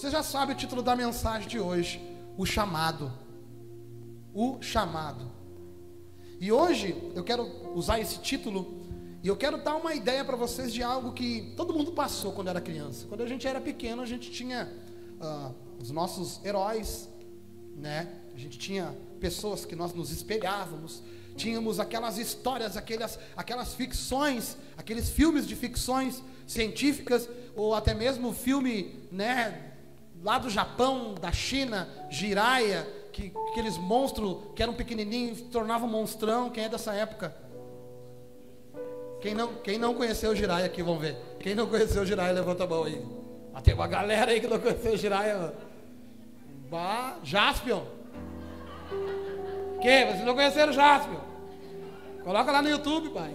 Você já sabe o título da mensagem de hoje: O chamado. O chamado. E hoje eu quero usar esse título e eu quero dar uma ideia para vocês de algo que todo mundo passou quando era criança. Quando a gente era pequeno, a gente tinha uh, os nossos heróis, né? A gente tinha pessoas que nós nos espelhávamos, tínhamos aquelas histórias, aquelas, aquelas ficções, aqueles filmes de ficções científicas, ou até mesmo filme, né? Lá do Japão, da China, Jiraya, que aqueles monstros que eram pequenininhos tornavam monstrão. Quem é dessa época? Quem não, quem não conheceu o Jiraya aqui, vamos ver. Quem não conheceu o Jiraya, levanta a mão aí. Ah, tem uma galera aí que não conheceu o Jiraya. Bah, Jaspion. Que? Vocês não conheceram o Jaspion? Coloca lá no YouTube, pai.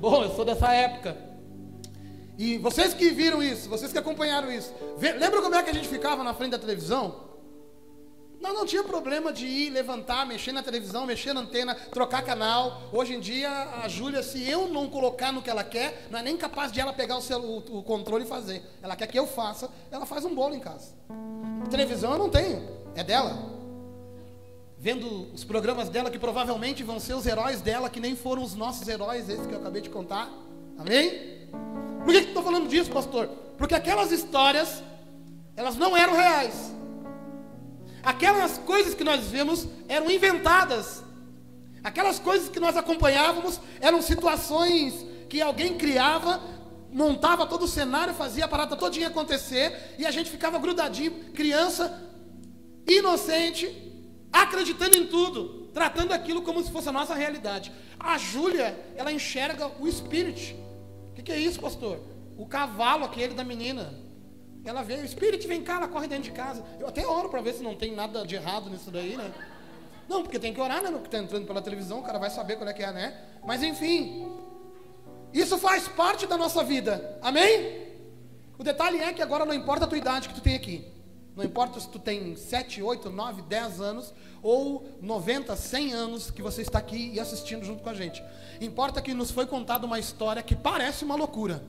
Bom, eu sou dessa época. E vocês que viram isso, vocês que acompanharam isso, lembra como é que a gente ficava na frente da televisão? Não, não tinha problema de ir, levantar, mexer na televisão, mexer na antena, trocar canal. Hoje em dia, a Júlia, se eu não colocar no que ela quer, não é nem capaz de ela pegar o, celu, o controle e fazer. Ela quer que eu faça, ela faz um bolo em casa. Televisão eu não tenho, é dela. Vendo os programas dela, que provavelmente vão ser os heróis dela, que nem foram os nossos heróis, esses que eu acabei de contar. Amém? Por que estou falando disso, pastor? Porque aquelas histórias, elas não eram reais. Aquelas coisas que nós vemos eram inventadas. Aquelas coisas que nós acompanhávamos eram situações que alguém criava, montava todo o cenário, fazia a parada todinha acontecer, e a gente ficava grudadinho, criança, inocente, acreditando em tudo, tratando aquilo como se fosse a nossa realidade. A Júlia, ela enxerga o espírito. Que, que é isso, pastor? O cavalo aquele da menina. Ela vê, o espírito vem cá, ela corre dentro de casa. Eu até oro para ver se não tem nada de errado nisso daí, né? Não, porque tem que orar, né? No que está entrando pela televisão, o cara vai saber qual é que é, né? Mas enfim, isso faz parte da nossa vida. Amém? O detalhe é que agora não importa a tua idade que tu tem aqui. Não importa se tu tem 7, 8, 9, 10 anos ou 90, 100 anos que você está aqui e assistindo junto com a gente. Importa que nos foi contada uma história que parece uma loucura,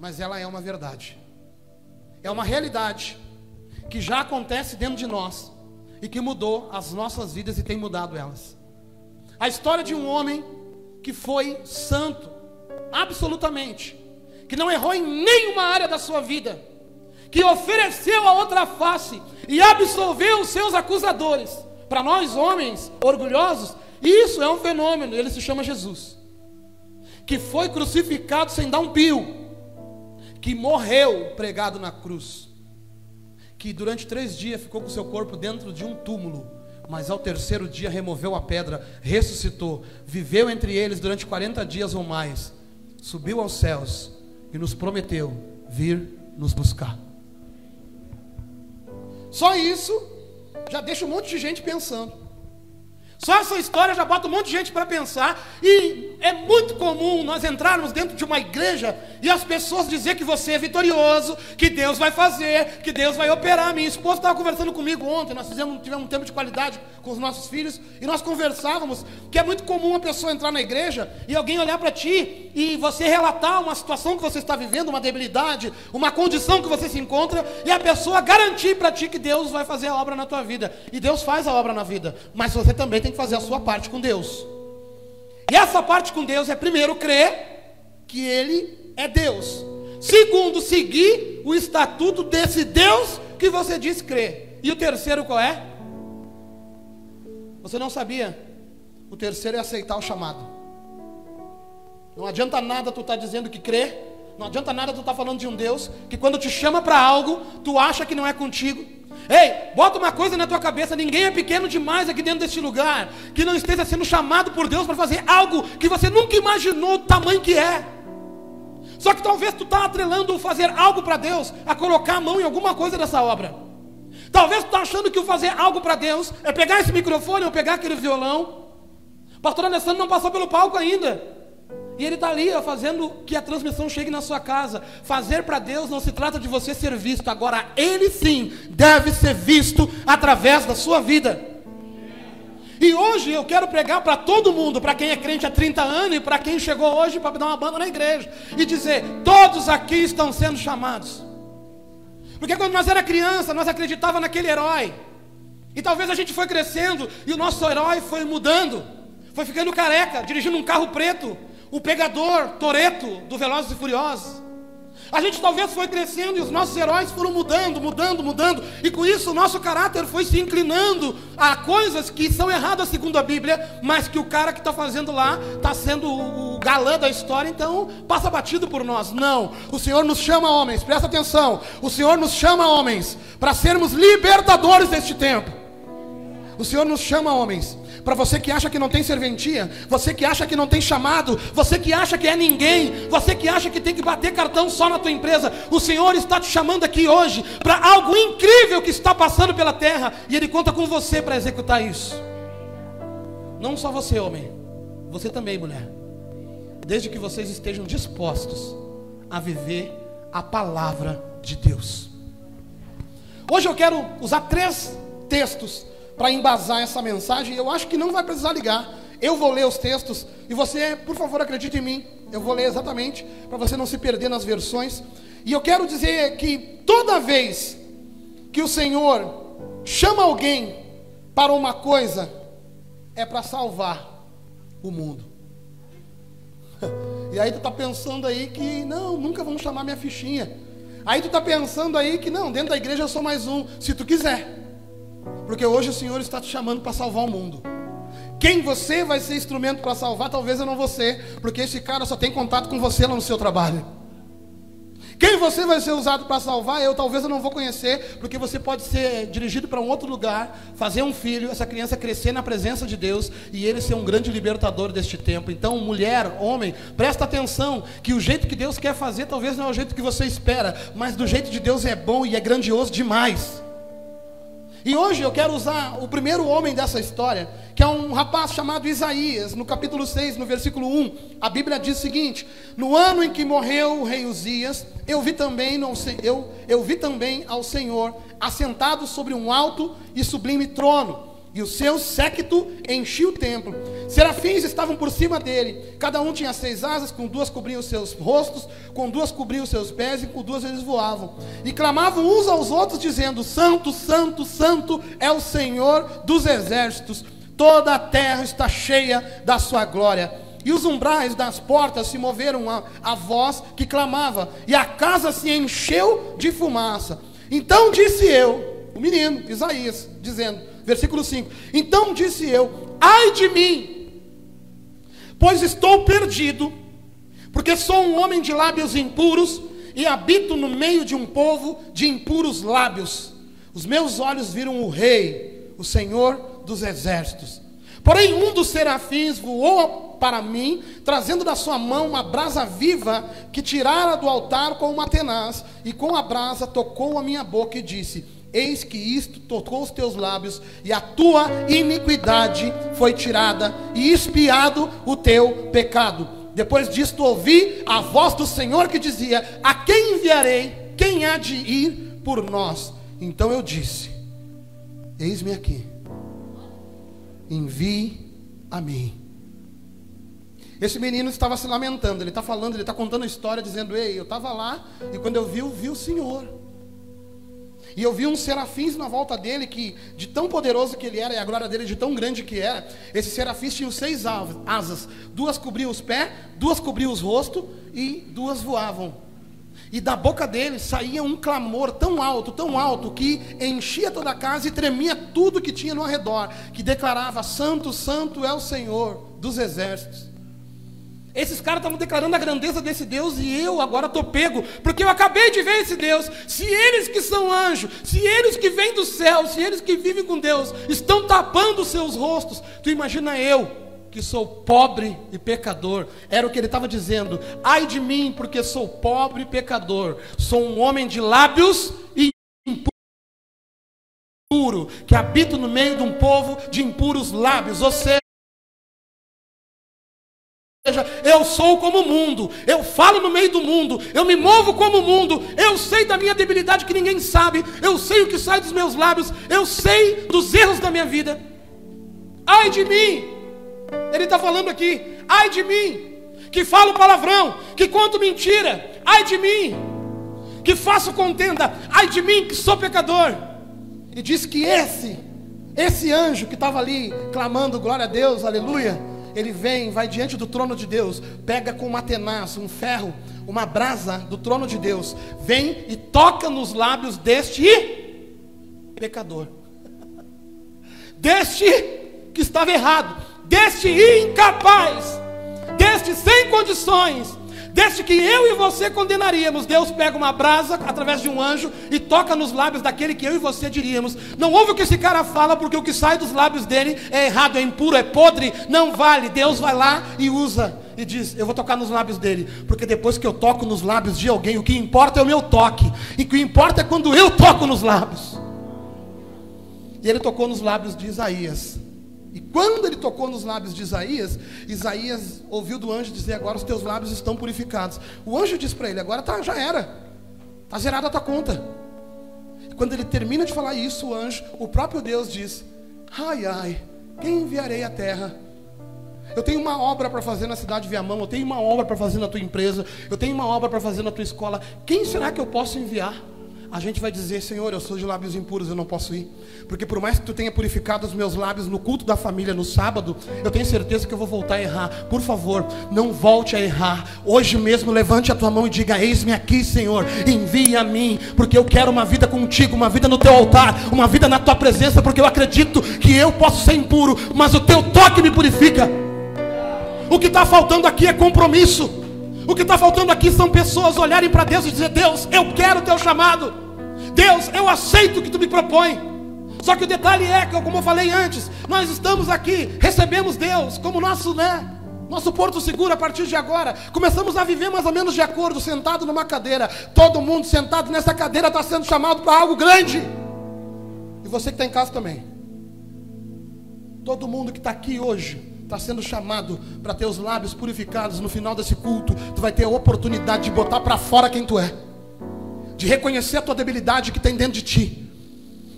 mas ela é uma verdade é uma realidade que já acontece dentro de nós e que mudou as nossas vidas e tem mudado elas. A história de um homem que foi santo, absolutamente, que não errou em nenhuma área da sua vida, que ofereceu a outra face e absolveu os seus acusadores. Para nós, homens orgulhosos, isso é um fenômeno, ele se chama Jesus, que foi crucificado sem dar um pio que morreu pregado na cruz, que durante três dias ficou com seu corpo dentro de um túmulo, mas ao terceiro dia removeu a pedra, ressuscitou, viveu entre eles durante 40 dias ou mais, subiu aos céus e nos prometeu vir nos buscar. Só isso já deixa um monte de gente pensando. Só essa história já bota um monte de gente para pensar. E é muito comum nós entrarmos dentro de uma igreja e as pessoas dizer que você é vitorioso, que Deus vai fazer, que Deus vai operar. Minha esposa estava conversando comigo ontem, nós fizemos, tivemos um tempo de qualidade com os nossos filhos, e nós conversávamos que é muito comum uma pessoa entrar na igreja e alguém olhar para ti e você relatar uma situação que você está vivendo, uma debilidade, uma condição que você se encontra, e a pessoa garantir para ti que Deus vai fazer a obra na tua vida. E Deus faz a obra na vida, mas você também tem tem que fazer a sua parte com Deus. E essa parte com Deus é primeiro crer que Ele é Deus. Segundo, seguir o estatuto desse Deus que você diz crer. E o terceiro qual é? Você não sabia? O terceiro é aceitar o chamado. Não adianta nada tu estar tá dizendo que crê. Não adianta nada tu estar tá falando de um Deus que quando te chama para algo, tu acha que não é contigo. Ei, bota uma coisa na tua cabeça: ninguém é pequeno demais aqui dentro deste lugar que não esteja sendo chamado por Deus para fazer algo que você nunca imaginou o tamanho que é. Só que talvez tu está atrelando fazer algo para Deus a colocar a mão em alguma coisa dessa obra. Talvez tu está achando que o fazer algo para Deus é pegar esse microfone ou pegar aquele violão. Pastor Alessandro não passou pelo palco ainda. E ele está ali ó, fazendo que a transmissão chegue na sua casa. Fazer para Deus não se trata de você ser visto, agora Ele sim deve ser visto através da sua vida. E hoje eu quero pregar para todo mundo, para quem é crente há 30 anos e para quem chegou hoje para dar uma banda na igreja, e dizer: todos aqui estão sendo chamados. Porque quando nós era criança, nós acreditava naquele herói. E talvez a gente foi crescendo e o nosso herói foi mudando. Foi ficando careca, dirigindo um carro preto, o pegador, Toreto, do Velozes e Furiosos. A gente talvez foi crescendo e os nossos heróis foram mudando, mudando, mudando, e com isso o nosso caráter foi se inclinando a coisas que são erradas segundo a Bíblia, mas que o cara que está fazendo lá está sendo o galã da história, então passa batido por nós. Não, o Senhor nos chama homens, presta atenção, o Senhor nos chama homens para sermos libertadores deste tempo. O Senhor nos chama homens para você que acha que não tem serventia, você que acha que não tem chamado, você que acha que é ninguém, você que acha que tem que bater cartão só na tua empresa, o Senhor está te chamando aqui hoje para algo incrível que está passando pela terra e Ele conta com você para executar isso. Não só você, homem, você também, mulher. Desde que vocês estejam dispostos a viver a palavra de Deus. Hoje eu quero usar três textos para embasar essa mensagem. Eu acho que não vai precisar ligar. Eu vou ler os textos e você, por favor, acredite em mim. Eu vou ler exatamente para você não se perder nas versões. E eu quero dizer que toda vez que o Senhor chama alguém para uma coisa, é para salvar o mundo. E aí tu está pensando aí que não, nunca vão chamar minha fichinha. Aí tu está pensando aí que não, dentro da igreja eu sou mais um, se tu quiser. Porque hoje o Senhor está te chamando para salvar o mundo. Quem você vai ser instrumento para salvar, talvez eu não ser, porque esse cara só tem contato com você lá no seu trabalho. Quem você vai ser usado para salvar, eu talvez eu não vou conhecer, porque você pode ser dirigido para um outro lugar, fazer um filho, essa criança crescer na presença de Deus e ele ser um grande libertador deste tempo. Então, mulher, homem, presta atenção que o jeito que Deus quer fazer talvez não é o jeito que você espera, mas do jeito de Deus é bom e é grandioso demais. E hoje eu quero usar o primeiro homem dessa história, que é um rapaz chamado Isaías, no capítulo 6, no versículo 1. A Bíblia diz o seguinte: No ano em que morreu o rei Uzias, eu vi também, eu, eu vi também ao Senhor assentado sobre um alto e sublime trono e o seu séquito enchia o templo. Serafins estavam por cima dele, cada um tinha seis asas, com duas cobriam os seus rostos, com duas cobriam os seus pés, e com duas eles voavam. E clamavam uns aos outros, dizendo: Santo, Santo, Santo é o Senhor dos exércitos, toda a terra está cheia da sua glória. E os umbrais das portas se moveram a, a voz que clamava, e a casa se encheu de fumaça. Então disse eu, o menino, Isaías, dizendo: Versículo 5: Então disse eu: Ai de mim, pois estou perdido, porque sou um homem de lábios impuros e habito no meio de um povo de impuros lábios. Os meus olhos viram o Rei, o Senhor dos exércitos. Porém, um dos serafins voou para mim, trazendo da sua mão uma brasa viva que tirara do altar com uma tenaz, e com a brasa tocou a minha boca e disse: Eis que isto tocou os teus lábios, e a tua iniquidade foi tirada, e espiado o teu pecado. Depois disto ouvi a voz do Senhor que dizia: A quem enviarei? Quem há de ir por nós? Então eu disse: Eis-me aqui, envie a mim. Esse menino estava se lamentando, ele está falando, ele está contando a história, dizendo: Ei, eu estava lá, e quando eu vi, eu vi o Senhor. E eu vi uns serafins na volta dele, que de tão poderoso que ele era, e a glória dele de tão grande que era, esses serafins tinham seis asas. Duas cobriam os pés, duas cobriam os rostos e duas voavam. E da boca dele saía um clamor tão alto, tão alto, que enchia toda a casa e tremia tudo que tinha no arredor, que declarava: Santo, Santo é o Senhor dos exércitos. Esses caras estavam declarando a grandeza desse Deus e eu agora estou pego, porque eu acabei de ver esse Deus. Se eles que são anjos, se eles que vêm do céu, se eles que vivem com Deus, estão tapando os seus rostos, tu imagina eu, que sou pobre e pecador, era o que ele estava dizendo: ai de mim, porque sou pobre e pecador, sou um homem de lábios e impuro, que habito no meio de um povo de impuros lábios, ou seja, eu sou como o mundo, eu falo no meio do mundo, eu me movo como o mundo, eu sei da minha debilidade que ninguém sabe, eu sei o que sai dos meus lábios, eu sei dos erros da minha vida. Ai de mim, ele está falando aqui, ai de mim, que falo palavrão, que conto mentira, ai de mim, que faço contenda, ai de mim que sou pecador. E diz que esse, esse anjo que estava ali clamando glória a Deus, aleluia, ele vem, vai diante do trono de Deus, pega com uma tenaz, um ferro, uma brasa do trono de Deus, vem e toca nos lábios deste pecador, deste que estava errado, deste incapaz, deste sem condições, deste que eu e você condenaríamos. Deus pega uma brasa através de um anjo e toca nos lábios daquele que eu e você diríamos: Não ouve o que esse cara fala, porque o que sai dos lábios dele é errado, é impuro, é podre, não vale. Deus vai lá e usa e diz: Eu vou tocar nos lábios dele, porque depois que eu toco nos lábios de alguém, o que importa é o meu toque, e o que importa é quando eu toco nos lábios. E ele tocou nos lábios de Isaías. E quando ele tocou nos lábios de Isaías, Isaías ouviu do anjo dizer: Agora os teus lábios estão purificados. O anjo disse para ele: Agora tá, já era, está zerada a tua conta. E quando ele termina de falar isso, o anjo, o próprio Deus diz: Ai, ai, quem enviarei à terra? Eu tenho uma obra para fazer na cidade de Viamão, eu tenho uma obra para fazer na tua empresa, eu tenho uma obra para fazer na tua escola. Quem será que eu posso enviar? A gente vai dizer: Senhor, eu sou de lábios impuros, eu não posso ir. Porque por mais que tu tenha purificado os meus lábios no culto da família no sábado, eu tenho certeza que eu vou voltar a errar. Por favor, não volte a errar. Hoje mesmo levante a tua mão e diga: Eis-me aqui, Senhor, envia a mim, porque eu quero uma vida contigo, uma vida no teu altar, uma vida na tua presença, porque eu acredito que eu posso ser impuro, mas o teu toque me purifica. O que está faltando aqui é compromisso. O que está faltando aqui são pessoas olharem para Deus e dizer: Deus, eu quero o teu chamado. Deus, eu aceito o que tu me propõe. Só que o detalhe é que, como eu falei antes, nós estamos aqui, recebemos Deus como nosso, né? Nosso porto seguro a partir de agora. Começamos a viver mais ou menos de acordo, sentado numa cadeira. Todo mundo sentado nessa cadeira está sendo chamado para algo grande. E você que está em casa também. Todo mundo que está aqui hoje está sendo chamado para ter os lábios purificados no final desse culto, tu vai ter a oportunidade de botar para fora quem tu é, de reconhecer a tua debilidade que tem dentro de ti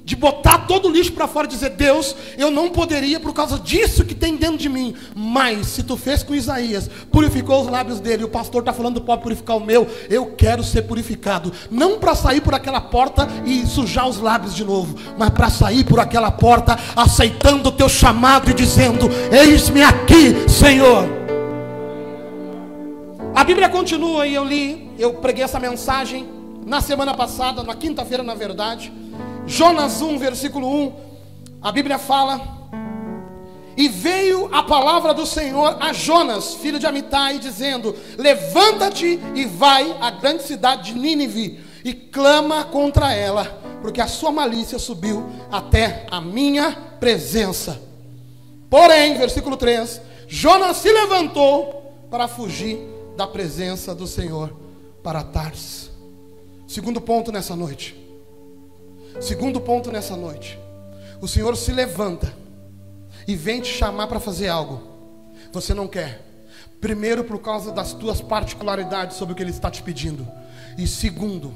de botar todo o lixo para fora e dizer: Deus, eu não poderia por causa disso que tem dentro de mim. Mas se tu fez com Isaías, purificou os lábios dele, o pastor está falando: pode purificar o meu. Eu quero ser purificado, não para sair por aquela porta e sujar os lábios de novo, mas para sair por aquela porta, aceitando o teu chamado e dizendo: Eis-me aqui, Senhor. A Bíblia continua e eu li, eu preguei essa mensagem na semana passada, na quinta-feira, na verdade. Jonas 1, versículo 1, a Bíblia fala: E veio a palavra do Senhor a Jonas, filho de Amitai, dizendo: Levanta-te e vai à grande cidade de Nínive e clama contra ela, porque a sua malícia subiu até a minha presença. Porém, versículo 3: Jonas se levantou para fugir da presença do Senhor para Tarsis. Segundo ponto nessa noite. Segundo ponto nessa noite. O Senhor se levanta e vem te chamar para fazer algo. Você não quer. Primeiro, por causa das tuas particularidades sobre o que Ele está te pedindo. E segundo,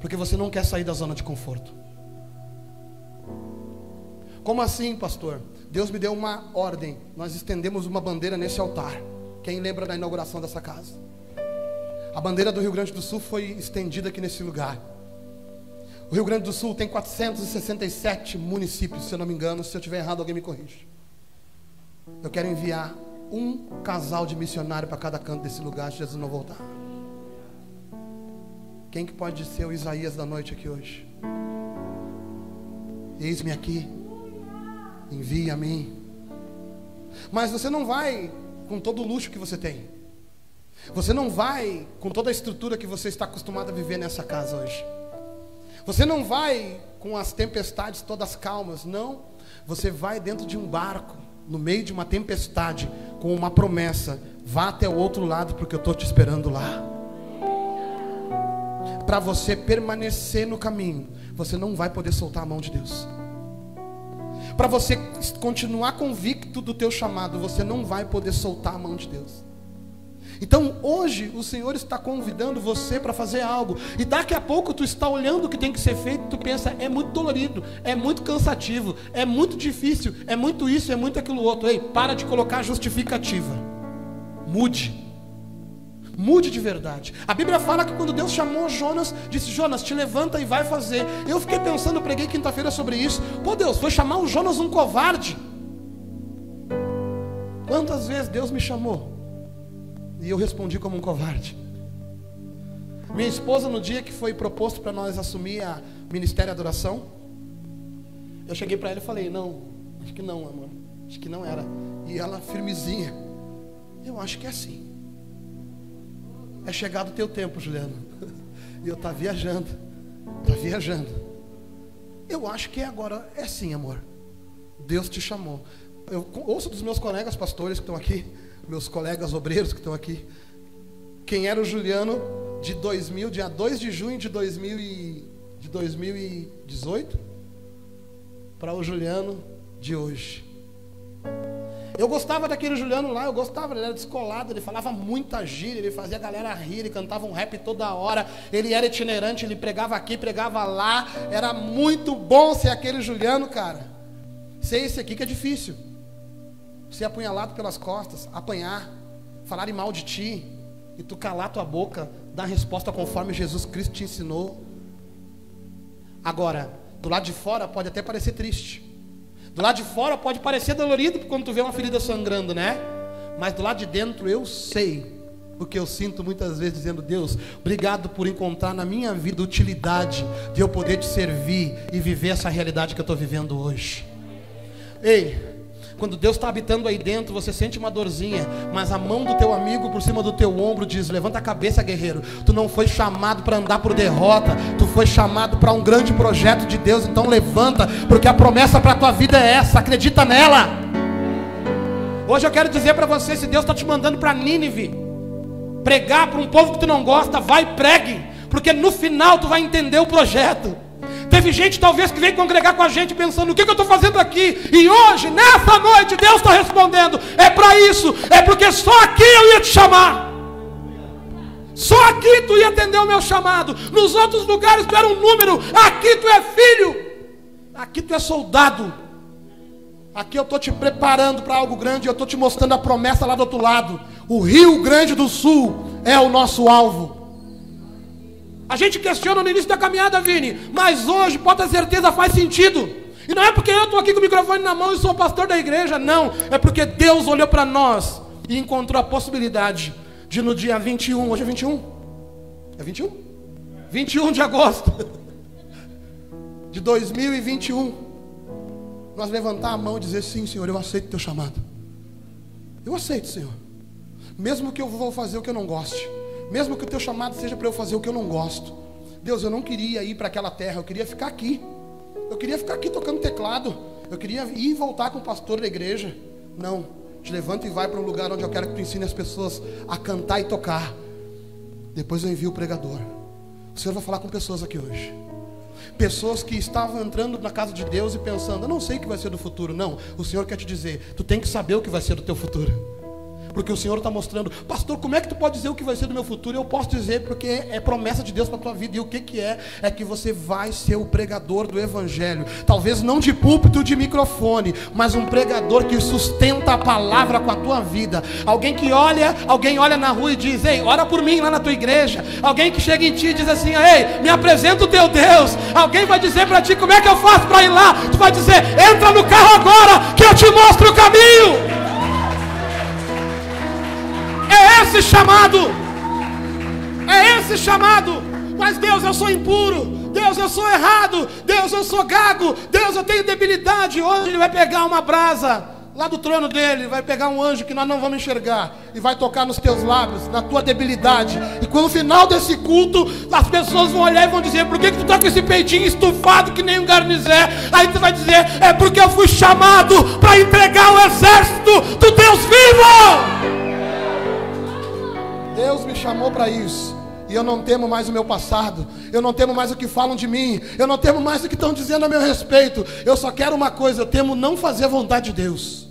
porque você não quer sair da zona de conforto. Como assim, pastor? Deus me deu uma ordem. Nós estendemos uma bandeira nesse altar. Quem lembra da inauguração dessa casa? A bandeira do Rio Grande do Sul foi estendida aqui nesse lugar. O Rio Grande do Sul tem 467 municípios, se eu não me engano. Se eu estiver errado, alguém me corrige. Eu quero enviar um casal de missionário para cada canto desse lugar, se Jesus não voltar. Quem que pode ser o Isaías da noite aqui hoje? Eis-me aqui. Envia a mim. Mas você não vai com todo o luxo que você tem. Você não vai com toda a estrutura que você está acostumado a viver nessa casa hoje. Você não vai com as tempestades todas calmas, não. Você vai dentro de um barco, no meio de uma tempestade, com uma promessa: vá até o outro lado, porque eu estou te esperando lá. Para você permanecer no caminho, você não vai poder soltar a mão de Deus. Para você continuar convicto do teu chamado, você não vai poder soltar a mão de Deus. Então hoje o Senhor está convidando você para fazer algo. E daqui a pouco tu está olhando o que tem que ser feito, tu pensa, é muito dolorido, é muito cansativo, é muito difícil, é muito isso, é muito aquilo outro. Ei, para de colocar justificativa. Mude. Mude de verdade. A Bíblia fala que quando Deus chamou Jonas, disse: Jonas, te levanta e vai fazer. Eu fiquei pensando, eu preguei quinta-feira sobre isso. Pô, Deus, foi chamar o Jonas um covarde. Quantas vezes Deus me chamou e eu respondi como um covarde? Minha esposa, no dia que foi proposto para nós assumir a Ministério de Adoração, eu cheguei para ela e falei: Não, acho que não, amor. Acho que não era. E ela, firmezinha, eu acho que é assim. É chegado o teu tempo, Juliano. E eu tá viajando. Tá viajando. Eu acho que é agora é assim, amor. Deus te chamou. Eu ouço dos meus colegas pastores que estão aqui, meus colegas obreiros que estão aqui. Quem era o Juliano de 2000, dia 2 de junho de, 2000 e, de 2018, para o Juliano de hoje. Eu gostava daquele Juliano lá, eu gostava, ele era descolado, ele falava muita gíria, ele fazia a galera rir, ele cantava um rap toda hora, ele era itinerante, ele pregava aqui, pregava lá, era muito bom ser aquele Juliano, cara. Ser esse aqui que é difícil. Ser apunhalado pelas costas, apanhar, falarem mal de ti, e tu calar tua boca, dar resposta conforme Jesus Cristo te ensinou. Agora, do lado de fora pode até parecer triste. Do lado de fora pode parecer dolorido quando tu vê uma ferida sangrando, né? Mas do lado de dentro eu sei o que eu sinto muitas vezes dizendo, Deus, obrigado por encontrar na minha vida utilidade de eu poder te servir e viver essa realidade que eu estou vivendo hoje. Ei, quando Deus está habitando aí dentro, você sente uma dorzinha, mas a mão do teu amigo por cima do teu ombro diz: Levanta a cabeça, guerreiro. Tu não foi chamado para andar por derrota, tu foi chamado para um grande projeto de Deus. Então levanta, porque a promessa para a tua vida é essa. Acredita nela. Hoje eu quero dizer para você: se Deus está te mandando para Nínive, pregar para um povo que tu não gosta, vai e pregue, porque no final tu vai entender o projeto. Teve gente talvez que veio congregar com a gente pensando: o que, que eu estou fazendo aqui? E hoje, nessa noite, Deus está respondendo: é para isso, é porque só aqui eu ia te chamar. Só aqui tu ia atender o meu chamado. Nos outros lugares tu era um número. Aqui tu é filho. Aqui tu é soldado. Aqui eu estou te preparando para algo grande. Eu estou te mostrando a promessa lá do outro lado. O Rio Grande do Sul é o nosso alvo. A gente questiona no início da caminhada, Vini, mas hoje, pode ter certeza, faz sentido. E não é porque eu estou aqui com o microfone na mão e sou pastor da igreja, não. É porque Deus olhou para nós e encontrou a possibilidade de no dia 21, hoje é 21? É 21? 21 de agosto de 2021, nós levantar a mão e dizer: Sim, Senhor, eu aceito o teu chamado. Eu aceito, Senhor. Mesmo que eu vou fazer o que eu não goste. Mesmo que o teu chamado seja para eu fazer o que eu não gosto. Deus, eu não queria ir para aquela terra, eu queria ficar aqui. Eu queria ficar aqui tocando teclado. Eu queria ir e voltar com o pastor da igreja. Não. Te levanta e vai para um lugar onde eu quero que tu ensine as pessoas a cantar e tocar. Depois eu envio o pregador. O Senhor vai falar com pessoas aqui hoje. Pessoas que estavam entrando na casa de Deus e pensando, eu não sei o que vai ser do futuro. Não, o Senhor quer te dizer, tu tem que saber o que vai ser do teu futuro. Porque o Senhor está mostrando, pastor, como é que tu pode dizer o que vai ser do meu futuro? Eu posso dizer porque é promessa de Deus para a tua vida. E o que, que é? É que você vai ser o pregador do Evangelho. Talvez não de púlpito, de microfone, mas um pregador que sustenta a palavra com a tua vida. Alguém que olha, alguém olha na rua e diz, ei, ora por mim lá na tua igreja. Alguém que chega em ti e diz assim, ei, me apresenta o teu Deus. Alguém vai dizer para ti, como é que eu faço para ir lá? Tu vai dizer, entra no carro agora, que eu te mostro o caminho. Esse chamado. É esse chamado. Mas Deus, eu sou impuro. Deus, eu sou errado. Deus, eu sou gago. Deus, eu tenho debilidade. Hoje ele vai pegar uma brasa lá do trono dele, vai pegar um anjo que nós não vamos enxergar e vai tocar nos teus lábios, na tua debilidade. E quando no final desse culto, as pessoas vão olhar e vão dizer: Por que, que tu está com esse peitinho estufado que nem um garnizé? Aí tu vai dizer: É porque eu fui chamado para entregar o exército do Deus vivo. Deus me chamou para isso. E eu não temo mais o meu passado. Eu não temo mais o que falam de mim. Eu não temo mais o que estão dizendo a meu respeito. Eu só quero uma coisa: eu temo não fazer a vontade de Deus.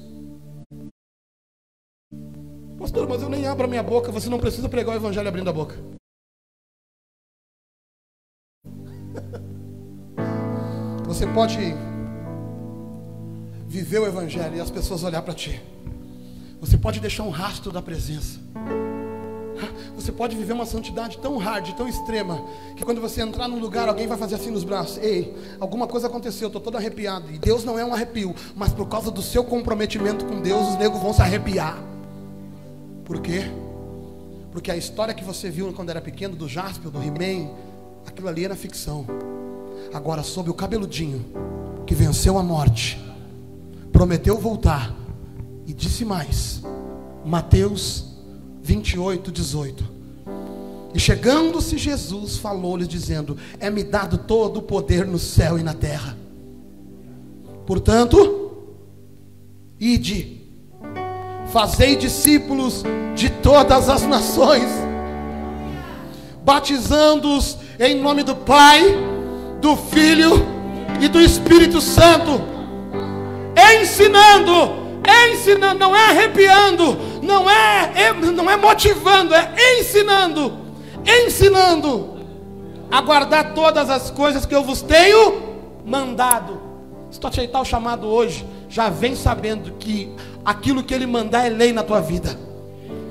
Pastor, mas eu nem abro a minha boca. Você não precisa pregar o evangelho abrindo a boca. Você pode viver o evangelho e as pessoas olhar para ti. Você pode deixar um rastro da presença. Você pode viver uma santidade tão hard, tão extrema, que quando você entrar num lugar, alguém vai fazer assim nos braços: Ei, alguma coisa aconteceu, estou todo arrepiado. E Deus não é um arrepio, mas por causa do seu comprometimento com Deus, os negros vão se arrepiar. Por quê? Porque a história que você viu quando era pequeno, do Jasper, do He-Man, aquilo ali era ficção. Agora, sob o cabeludinho, que venceu a morte, prometeu voltar, e disse mais: Mateus 28, 18. E chegando-se Jesus, falou-lhes, dizendo: É-me dado todo o poder no céu e na terra. Portanto, ide, fazei discípulos de todas as nações, batizando-os em nome do Pai, do Filho e do Espírito Santo, ensinando ensinando, não é arrepiando, não é, não é motivando, é ensinando, ensinando a guardar todas as coisas que eu vos tenho mandado. Se tu aceitar o chamado hoje, já vem sabendo que aquilo que ele mandar é lei na tua vida.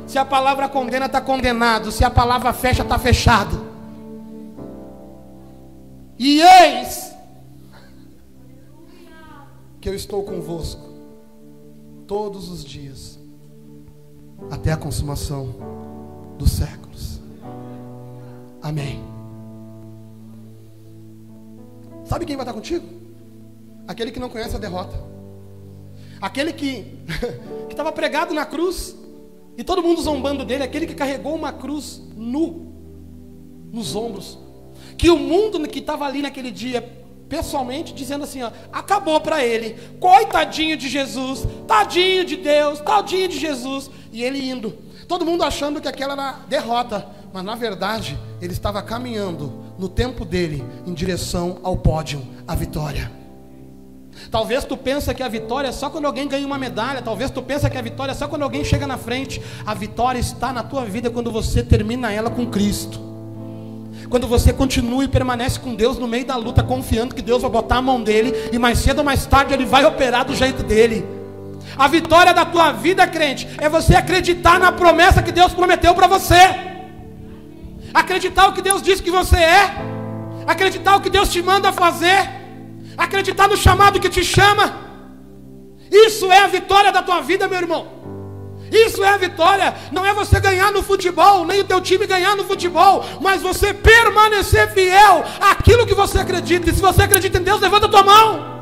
Se a palavra condena, está condenado. Se a palavra fecha, está fechado. E eis que eu estou convosco todos os dias, até a consumação dos séculos. Amém. Sabe quem vai estar contigo? Aquele que não conhece a derrota. Aquele que estava pregado na cruz e todo mundo zombando dele, aquele que carregou uma cruz nu nos ombros. Que o mundo que estava ali naquele dia pessoalmente, dizendo assim: ó, acabou para ele, coitadinho de Jesus, tadinho de Deus, tadinho de Jesus, e ele indo, todo mundo achando que aquela era derrota, mas na verdade ele estava caminhando no tempo dele em direção ao pódio, à vitória. Talvez tu pensa que a vitória é só quando alguém ganha uma medalha, talvez tu pensa que a vitória é só quando alguém chega na frente. A vitória está na tua vida quando você termina ela com Cristo. Quando você continua e permanece com Deus no meio da luta, confiando que Deus vai botar a mão dele e mais cedo ou mais tarde ele vai operar do jeito dele. A vitória da tua vida, crente, é você acreditar na promessa que Deus prometeu para você. Acreditar o que Deus disse que você é. Acreditar o que Deus te manda fazer. Acreditar no chamado que te chama. Isso é a vitória da tua vida, meu irmão. Isso é a vitória. Não é você ganhar no futebol, nem o teu time ganhar no futebol, mas você permanecer fiel àquilo que você acredita. E se você acredita em Deus, levanta a tua mão.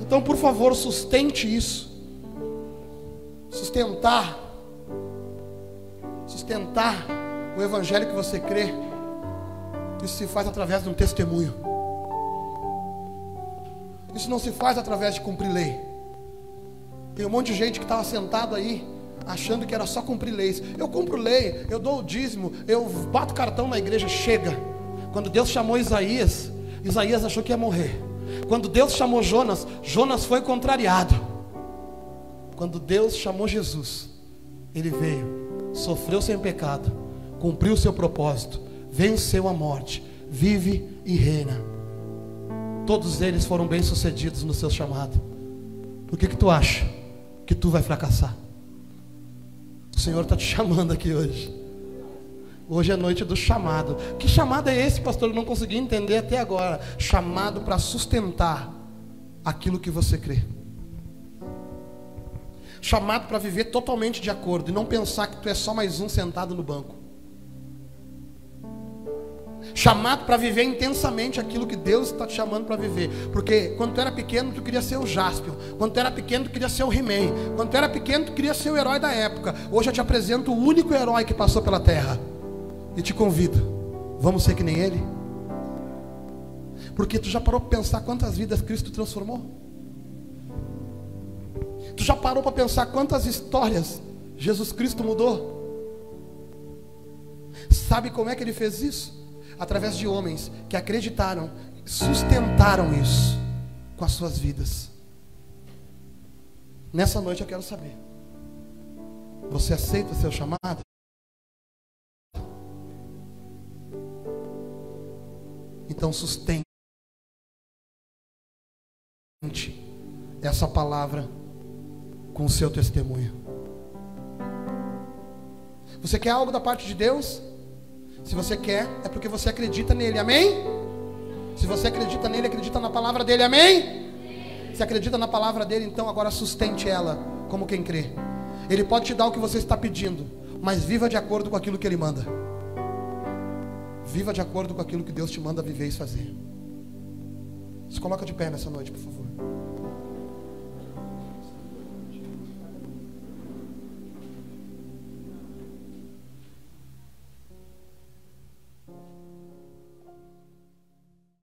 Então, por favor, sustente isso. Sustentar. Sustentar o evangelho que você crê. Isso se faz através de um testemunho. Isso não se faz através de cumprir lei. Tem um monte de gente que estava sentado aí, achando que era só cumprir leis. Eu cumpro lei, eu dou o dízimo, eu bato cartão na igreja, chega. Quando Deus chamou Isaías, Isaías achou que ia morrer. Quando Deus chamou Jonas, Jonas foi contrariado. Quando Deus chamou Jesus, ele veio, sofreu sem pecado, cumpriu o seu propósito, venceu a morte, vive e reina. Todos eles foram bem-sucedidos no seu chamado. Por que que tu acha? Que tu vai fracassar. O Senhor está te chamando aqui hoje. Hoje é noite do chamado. Que chamado é esse, pastor? Eu não consegui entender até agora. Chamado para sustentar aquilo que você crê. Chamado para viver totalmente de acordo e não pensar que tu é só mais um sentado no banco chamado para viver intensamente aquilo que Deus está te chamando para viver. Porque quando tu era pequeno, tu queria ser o Jaspion. Quando tu era pequeno, tu queria ser o He-Man. Quando tu era pequeno, tu queria ser o herói da época. Hoje eu te apresento o único herói que passou pela terra. E te convido. Vamos ser que nem ele? Porque tu já parou para pensar quantas vidas Cristo transformou? Tu já parou para pensar quantas histórias Jesus Cristo mudou? Sabe como é que ele fez isso? Através de homens que acreditaram, sustentaram isso com as suas vidas. Nessa noite eu quero saber: você aceita o seu chamado? Então sustente essa palavra com o seu testemunho. Você quer algo da parte de Deus? Se você quer, é porque você acredita nele, amém? Se você acredita nele, acredita na palavra dele, amém? Se acredita na palavra dele, então agora sustente ela como quem crê. Ele pode te dar o que você está pedindo, mas viva de acordo com aquilo que ele manda. Viva de acordo com aquilo que Deus te manda viver e fazer. Se coloca de pé nessa noite, por favor.